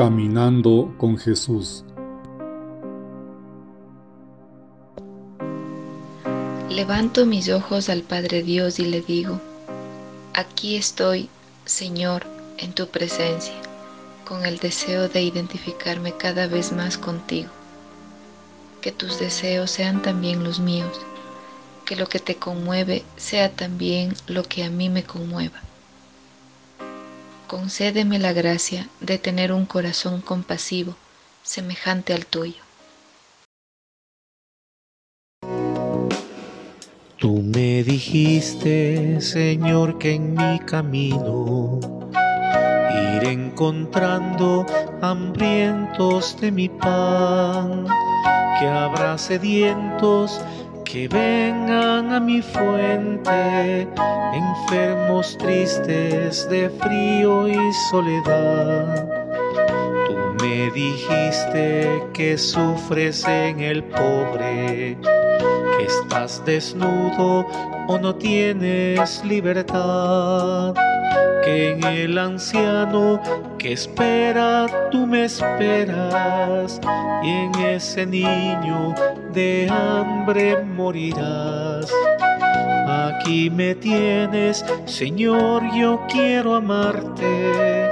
Caminando con Jesús. Levanto mis ojos al Padre Dios y le digo, aquí estoy, Señor, en tu presencia, con el deseo de identificarme cada vez más contigo. Que tus deseos sean también los míos, que lo que te conmueve sea también lo que a mí me conmueva concédeme la gracia de tener un corazón compasivo semejante al tuyo. Tú me dijiste, Señor, que en mi camino iré encontrando hambrientos de mi pan, que habrá sedientos que vengan a mi fuente, enfermos tristes de frío y soledad. Tú me dijiste que sufres en el pobre, que estás desnudo o no tienes libertad que en el anciano que espera tú me esperas y en ese niño de hambre morirás. Aquí me tienes, Señor, yo quiero amarte,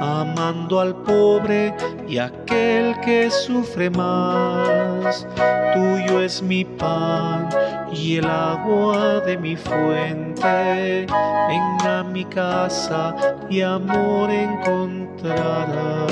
amando al pobre y aquel que sufre más. Tuyo es mi pan y el agua de mi fuente. Ven a mi casa y amor encontrarás.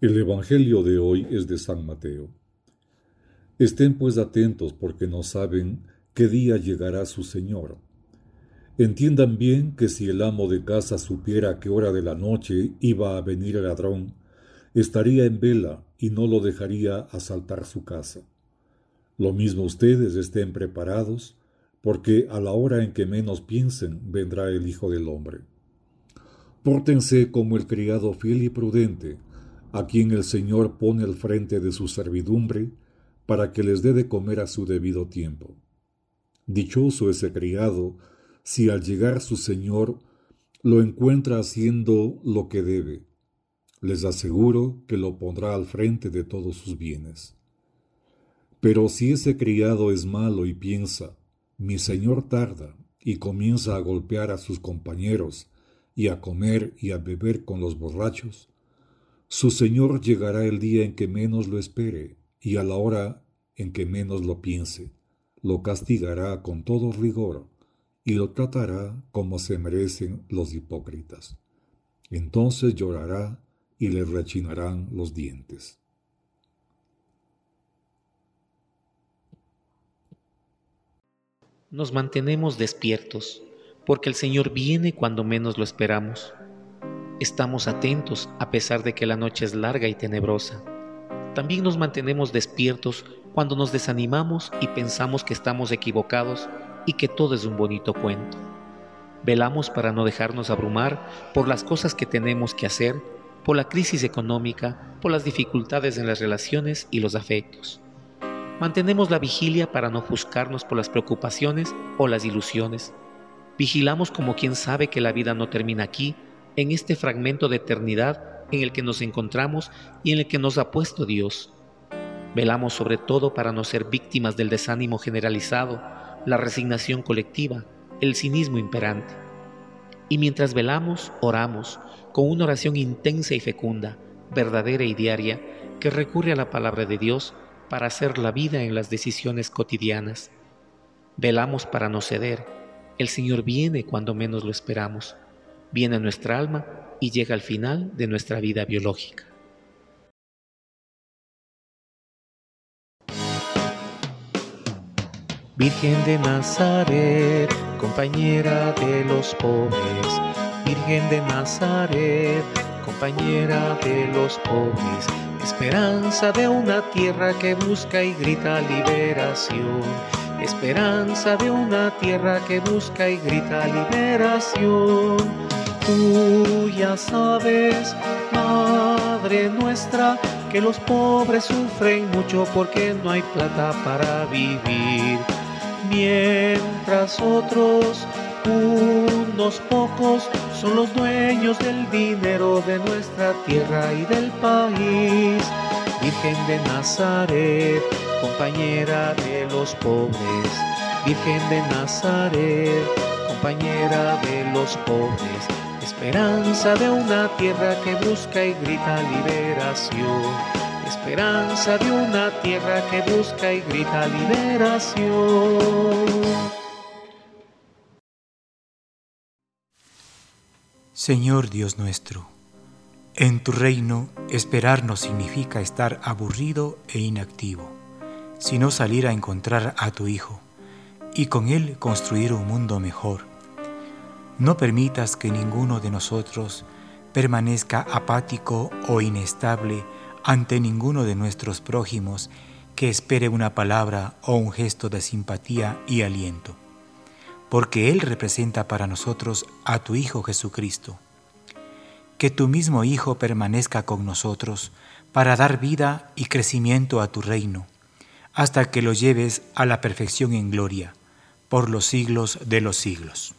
El Evangelio de hoy es de San Mateo. Estén pues atentos porque no saben qué día llegará su Señor. Entiendan bien que si el amo de casa supiera qué hora de la noche iba a venir el ladrón, estaría en vela y no lo dejaría asaltar su casa. Lo mismo ustedes estén preparados, porque a la hora en que menos piensen vendrá el Hijo del Hombre. Pórtense como el criado fiel y prudente, a quien el Señor pone al frente de su servidumbre, para que les dé de comer a su debido tiempo. Dichoso ese criado si al llegar su señor lo encuentra haciendo lo que debe. Les aseguro que lo pondrá al frente de todos sus bienes. Pero si ese criado es malo y piensa, mi señor tarda, y comienza a golpear a sus compañeros, y a comer y a beber con los borrachos, su señor llegará el día en que menos lo espere, y a la hora en que menos lo piense, lo castigará con todo rigor y lo tratará como se merecen los hipócritas. Entonces llorará y le rechinarán los dientes. Nos mantenemos despiertos, porque el Señor viene cuando menos lo esperamos. Estamos atentos a pesar de que la noche es larga y tenebrosa también nos mantenemos despiertos cuando nos desanimamos y pensamos que estamos equivocados y que todo es un bonito cuento. Velamos para no dejarnos abrumar por las cosas que tenemos que hacer, por la crisis económica, por las dificultades en las relaciones y los afectos. Mantenemos la vigilia para no juzgarnos por las preocupaciones o las ilusiones. Vigilamos como quien sabe que la vida no termina aquí, en este fragmento de eternidad en el que nos encontramos y en el que nos ha puesto Dios. Velamos sobre todo para no ser víctimas del desánimo generalizado, la resignación colectiva, el cinismo imperante. Y mientras velamos, oramos, con una oración intensa y fecunda, verdadera y diaria, que recurre a la palabra de Dios para hacer la vida en las decisiones cotidianas. Velamos para no ceder. El Señor viene cuando menos lo esperamos. Viene a nuestra alma y llega al final de nuestra vida biológica. Virgen de Nazaret, compañera de los pobres, Virgen de Nazaret, compañera de los pobres, esperanza de una tierra que busca y grita liberación, esperanza de una tierra que busca y grita liberación Tú ya sabes, Madre nuestra, que los pobres sufren mucho porque no hay plata para vivir. Mientras otros, unos pocos, son los dueños del dinero de nuestra tierra y del país. Virgen de Nazaret, compañera de los pobres. Virgen de Nazaret, compañera de los pobres. Esperanza de una tierra que busca y grita liberación. Esperanza de una tierra que busca y grita liberación. Señor Dios nuestro, en tu reino, esperar no significa estar aburrido e inactivo, sino salir a encontrar a tu Hijo y con Él construir un mundo mejor. No permitas que ninguno de nosotros permanezca apático o inestable ante ninguno de nuestros prójimos que espere una palabra o un gesto de simpatía y aliento, porque Él representa para nosotros a tu Hijo Jesucristo que tu mismo Hijo permanezca con nosotros para dar vida y crecimiento a tu reino, hasta que lo lleves a la perfección en gloria, por los siglos de los siglos.